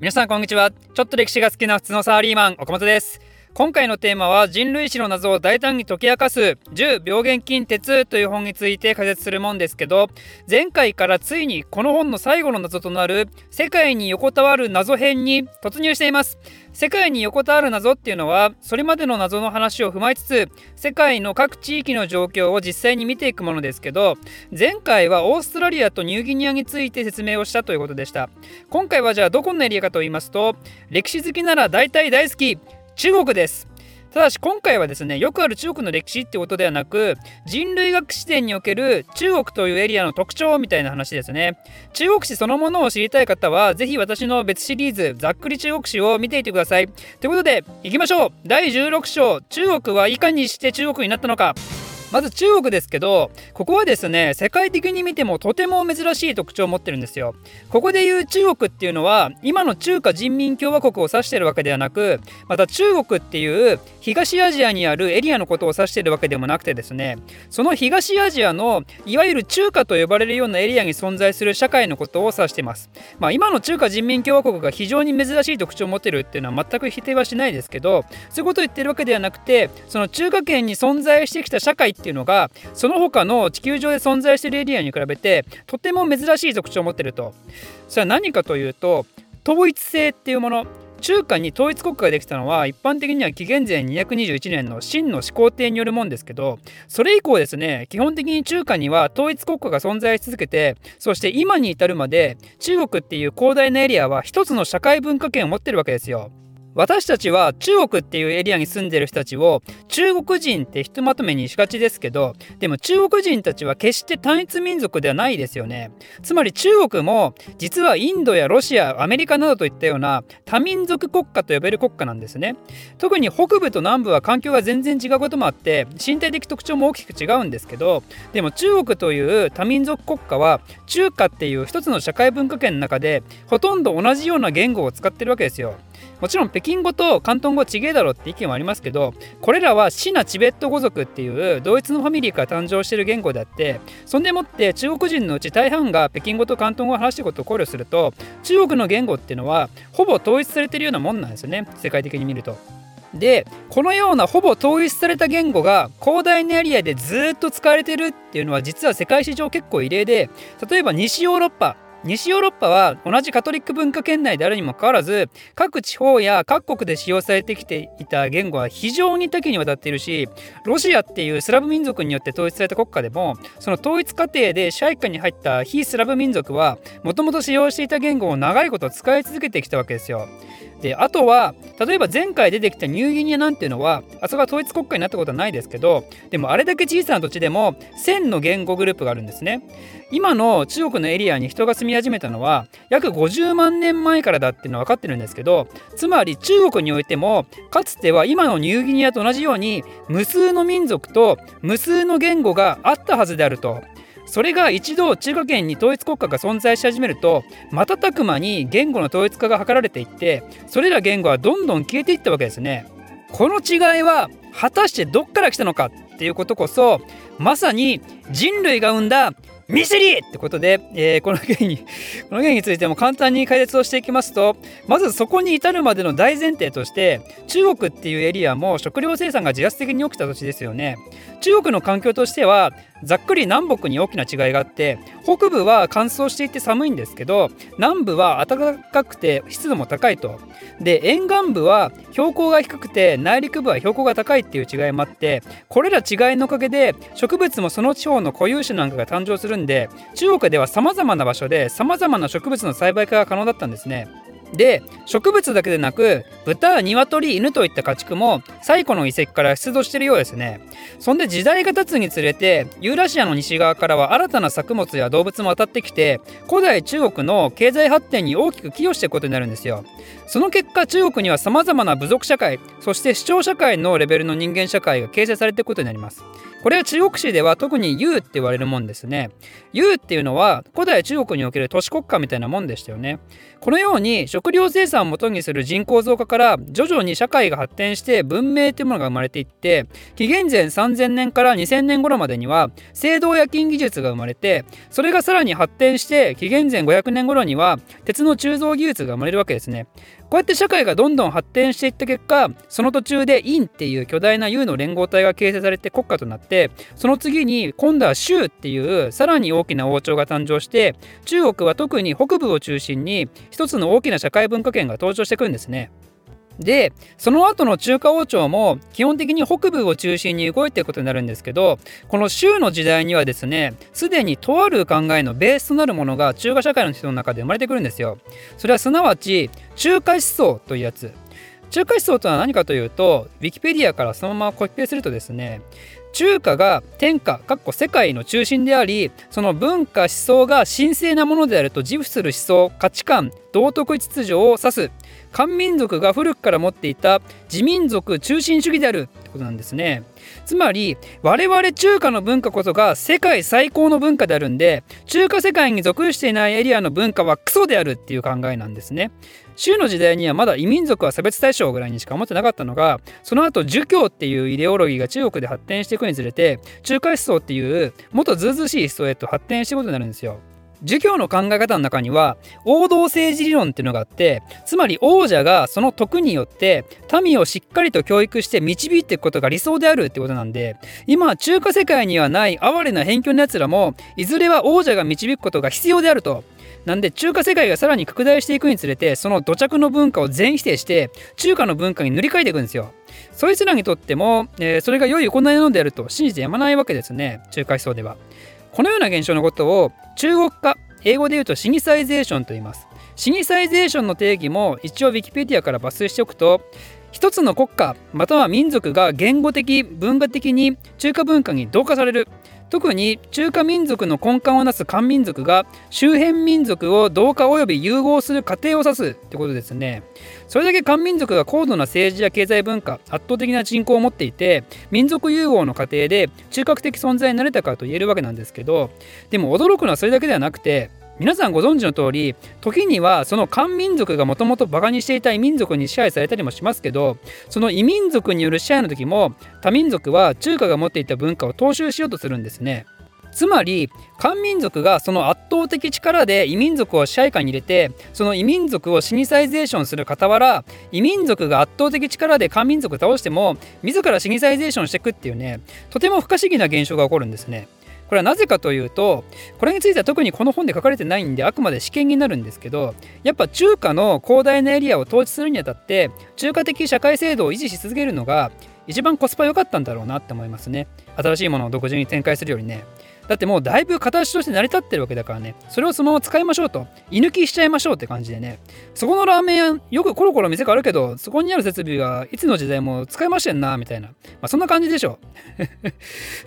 皆さんこんにちは。ちょっと歴史が好きな普通のサラリーマン岡本です。今回のテーマは人類史の謎を大胆に解き明かす10病原菌鉄という本について解説するもんですけど前回からついにこの本の最後の謎となる世界に横たわる謎編に突入しています。世界に横たわる謎っていうのはそれまでの謎の話を踏まえつつ世界の各地域の状況を実際に見ていくものですけど前回はオーストラリアとニューギニアについて説明をしたということでした。今回はじゃあどこのエリアかと言いますと歴史好きなら大体大好き。中国です。ただし今回はですねよくある中国の歴史ってことではなく人類学視点における中国というエリアの特徴みたいな話ですね。中国史そのものを知りたい方は是非私の別シリーズざっくり中国史を見ていてください。ということでいきましょう。第16章。中国はいかにして中国になったのか。まず中国ですけどここはですね世界的に見てもとても珍しい特徴を持ってるんですよ。ここでいう中国っていうのは今の中華人民共和国を指してるわけではなくまた中国っていう東アジアにあるエリアのことを指してるわけでもなくてですねその東アジアのいわゆる中華と呼ばれるようなエリアに存在する社会のことを指してます。まあ今の中華人民共和国が非常に珍しい特徴を持ってるっていうのは全く否定はしないですけどそういうことを言ってるわけではなくてその中華圏に存在してきた社会っていうのがその他の地球上で存在しているエリアに比べてとても珍しい特徴を持ってるとそれは何かというと統一性っていうもの中華に統一国家ができたのは一般的には紀元前221年の秦の始皇帝によるもんですけどそれ以降ですね基本的に中華には統一国家が存在し続けてそして今に至るまで中国っていう広大なエリアは一つの社会文化圏を持ってるわけですよ。私たちは中国っていうエリアに住んでる人たちを中国人ってひとまとめにしがちですけどでも中国人たちは決して単一民族ではないですよね。つまり中国も実はインドやロシアアメリカなどといったような多民族国家と呼べる国家なんですね。特に北部と南部は環境が全然違うこともあって身体的特徴も大きく違うんですけどでも中国という多民族国家は中華っていう一つの社会文化圏の中でほとんど同じような言語を使ってるわけですよ。もちろん北京語と広東語は違えだろって意見はありますけどこれらはシナチベット語族っていう同一のファミリーから誕生している言語であってそんでもって中国人のうち大半が北京語と広東語を話していることを考慮すると中国の言語っていうのはほぼ統一されてるようなもんなんですよね世界的に見ると。でこのようなほぼ統一された言語が広大なエリアでずっと使われてるっていうのは実は世界史上結構異例で例えば西ヨーロッパ西ヨーロッパは同じカトリック文化圏内であるにもかかわらず各地方や各国で使用されてきていた言語は非常に多岐にわたっているしロシアっていうスラブ民族によって統一された国家でもその統一過程で支配下に入った非スラブ民族はもともと使用していた言語を長いこと使い続けてきたわけですよ。であとは例えば前回出てきたニューギニアなんていうのはあそこは統一国家になったことはないですけどでもあれだけ小さな土地でも1000の言語グループがあるんですね。今の中国のエリアに人が住み始めたのは約50万年前からだっていうのは分かってるんですけどつまり中国においてもかつては今のニューギニアと同じように無数の民族と無数の言語があったはずであると。それが一度中華圏に統一国家が存在し始めると瞬く間に言語の統一化が図られていってそれら言語はどんどん消えていったわけですね。この違いは果たしてどっから来たのかっていうことこそまさに人類が生んだミスリーってことで、えー、この件に、この件についても簡単に解説をしていきますと、まずそこに至るまでの大前提として、中国っていうエリアも食料生産が自発的に起きた土地ですよね。中国の環境としてはざっくり南北に大きな違いがあって北部は乾燥していて寒いんですけど南部は暖かくて湿度も高いとで沿岸部は標高が低くて内陸部は標高が高いっていう違いもあってこれら違いのおかげで植物もその地方の固有種なんかが誕生するんで中国ではさまざまな場所でさまざまな植物の栽培化が可能だったんですね。で植物だけでなく豚鶏犬といった家畜も最古の遺跡から出土しているようですねそんで時代が経つにつれてユーラシアの西側からは新たな作物や動物も当たってきて古代中国の経済発展に大きく寄与していくことになるんですよその結果中国にはさまざまな部族社会そして市長社会のレベルの人間社会が形成されていくことになりますこれは中国史では特にユーって言われるもんですね。ユーっていうのは古代中国における都市国家みたいなもんでしたよね。このように食料生産をもとにする人口増加から徐々に社会が発展して文明というものが生まれていって紀元前3000年から2000年頃までには青銅焼き技術が生まれてそれがさらに発展して紀元前500年頃には鉄の鋳造技術が生まれるわけですね。こうやって社会がどんどん発展していった結果その途中で院っていう巨大な U の連合体が形成されて国家となってその次に今度は州っていうさらに大きな王朝が誕生して中国は特に北部を中心に一つの大きな社会文化圏が登場してくるんですね。でその後の中華王朝も基本的に北部を中心に動いていくことになるんですけどこの州の時代にはですねすでにとある考えのベースとなるものが中華社会の人の中で生まれてくるんですよ。それはすなわち中華思想というやつ。中華思想とは何かというとウィキペディアからそのままコピペするとですね中華が天下かっこ世界の中心でありその文化思想が神聖なものであると自負する思想価値観道徳秩序を指す。漢民族が古くから持っていた自民族中心主義であるってことなんですね。つまり我々中華の文化こそが世界最高の文化であるんで中華世界に属していないエリアの文化はクソであるっていう考えなんですね。州の時代にはまだ異民族は差別対象ぐらいにしか思ってなかったのがその後儒教っていうイデオロギーが中国で発展していくにつれて中華思想っていうもっとずうずしい思想へと発展していくことになるんですよ。儒教の考え方の中には王道政治理論っていうのがあってつまり王者がその徳によって民をしっかりと教育して導いていくことが理想であるってことなんで今中華世界にはない哀れな偏見のやつらもいずれは王者が導くことが必要であるとなんで中華世界がさらに拡大していくにつれてその土着の文化を全否定して中華の文化に塗り替えていくんですよ。そいつらにとっても、えー、それが良い行いなのであると信じてやまないわけですね中華思想では。このような現象のことを中国化英語で言うとシニサイゼーションと言います。シニサイゼーションの定義も一応 Wikipedia から抜粋しておくと一つの国家または民族が言語的文化的に中華文化に同化される特に中華民族の根幹をなす漢民族が周辺民族を同化及び融合する過程を指すってことですね。それだけ漢民族が高度な政治や経済文化圧倒的な人口を持っていて民族融合の過程で中核的存在になれたかと言えるわけなんですけどでも驚くのはそれだけではなくて皆さんご存知の通り時にはその漢民族がもともとバカにしていた異民族に支配されたりもしますけどその異民族による支配の時も多民族は中華が持っていた文化を踏襲しようとするんですね。つまり漢民族がその圧倒的力で異民族を支配下に入れてその異民族をシニサイゼーションする傍ら異民族が圧倒的力で漢民族を倒しても自らシニサイゼーションしていくっていうねとても不可思議な現象が起こるんですね。これはなぜかというとこれについては特にこの本で書かれてないんであくまで試験になるんですけどやっぱ中華の広大なエリアを統治するにあたって中華的社会制度を維持し続けるのが一番コスパ良かったんだろうなって思いますね。新しいものを独自に展開するよりね。だってもうだいぶ形として成り立ってるわけだからね。それをそのまま使いましょうと。居抜きしちゃいましょうって感じでね。そこのラーメン屋よくコロコロ店があるけどそこにある設備はいつの時代も使いましてんなみたいな。まあそんな感じでしょ。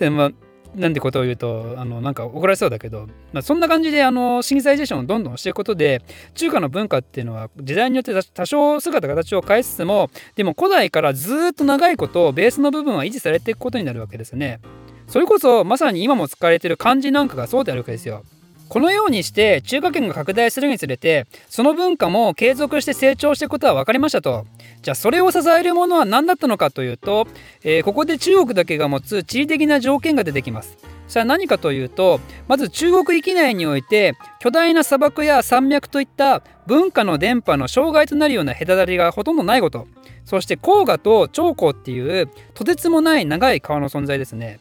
で、まあなんてことを言うとあのなんか怒られそうだけど、まあ、そんな感じであのシニサイゼーションをどんどんしていくことで中華の文化っていうのは時代によって多少姿形を変えつつもでも古代からずっと長いことベースの部分は維持されていくことになるわけですね。それこそまさに今も使われてる漢字なんかがそうであるわけですよ。このようにして中華圏が拡大するにつれてその文化も継続して成長していくことは分かりましたと。じゃあそれを支えるものは何だったのかというと、えー、ここで中国だけが持つ地理的な条件が出てきます。それは何かというとまず中国域内において巨大な砂漠や山脈といった文化の電波の障害となるような隔たりがほとんどないこと。そして黄河と長江っていうとてつもない長い川の存在ですね。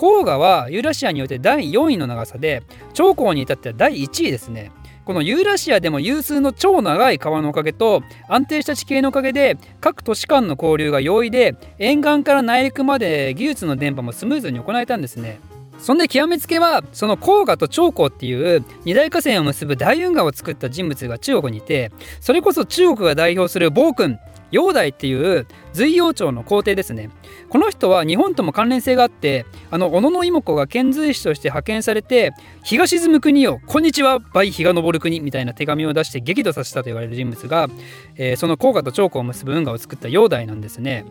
黄河はユーラシアにおいて第4位の長さで長江に至っては第1位ですね。このユーラシアでも有数の超長い川のおかげと安定した地形のおかげで各都市間の交流が容易で沿岸から内陸まで技術の電波もスムーズに行えたんですね。そんで極めつけはその黄河と長江っていう二大河川を結ぶ大運河を作った人物が中国にいてそれこそ中国が代表する暴君煬帝っていう隋王朝の皇帝ですねこの人は日本とも関連性があってあの小野妹子が遣隋使として派遣されて日が沈む国よこんにちは倍日が昇る国みたいな手紙を出して激怒させたと言われる人物が、えー、その黄河と長江を結ぶ運河を作った煬帝なんですね。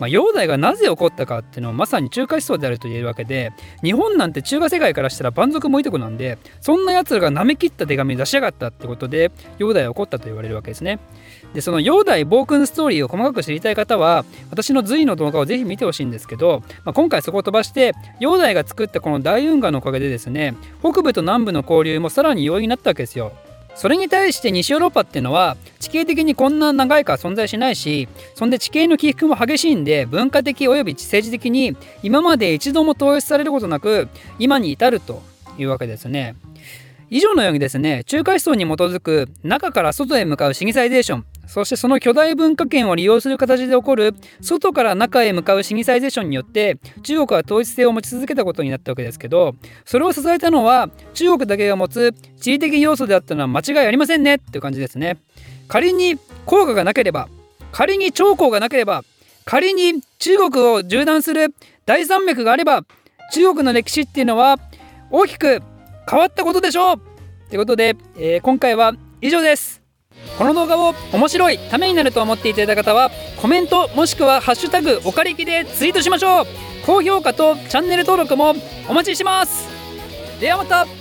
まあ、煬帝がなぜ起こったかっていうのはまさに中華思想であると言えるわけで日本なんて中華世界からしたら蛮族もいとこなんでそんな奴らが舐め切った手紙を出しやがったってことで煬帝は起こったと言われるわけですね。でその煬帝暴君ストーリーを細かく知りたい方は私の隋の動画をぜひ見てほしいんですけど、まあ、今回そこを飛ばして煬帝が作ったこの大運河のおかげでですね北部と南部の交流もさらに容易になったわけですよ。それに対して西ヨーロッパっていうのは地形的にこんな長い川存在しないしそんで地形の起伏も激しいんで文化的および政治的に今まで一度も統一されることなく今に至るというわけですね。以上のようにですね中華思想に基づく中から外へ向かうシニサイゼーションそしてその巨大文化圏を利用する形で起こる外から中へ向かうシニサイゼーションによって中国は統一性を持ち続けたことになったわけですけどそれを支えたのは中国だけが持つ地理的要素であったのは間違いありませんねっていう感じですね。仮に効果がなければ仮に長江がなければ仮に中国を縦断する大山脈があれば中国の歴史っていうのは大きく変わったことでしょう。ということで、えー、今回は以上です。この動画を面白いためになると思っていただいた方はコメントもしくは「ハッシュタグおかりき」でツイートしましょう。高評価とチャンネル登録もお待ちしてます。ではまた。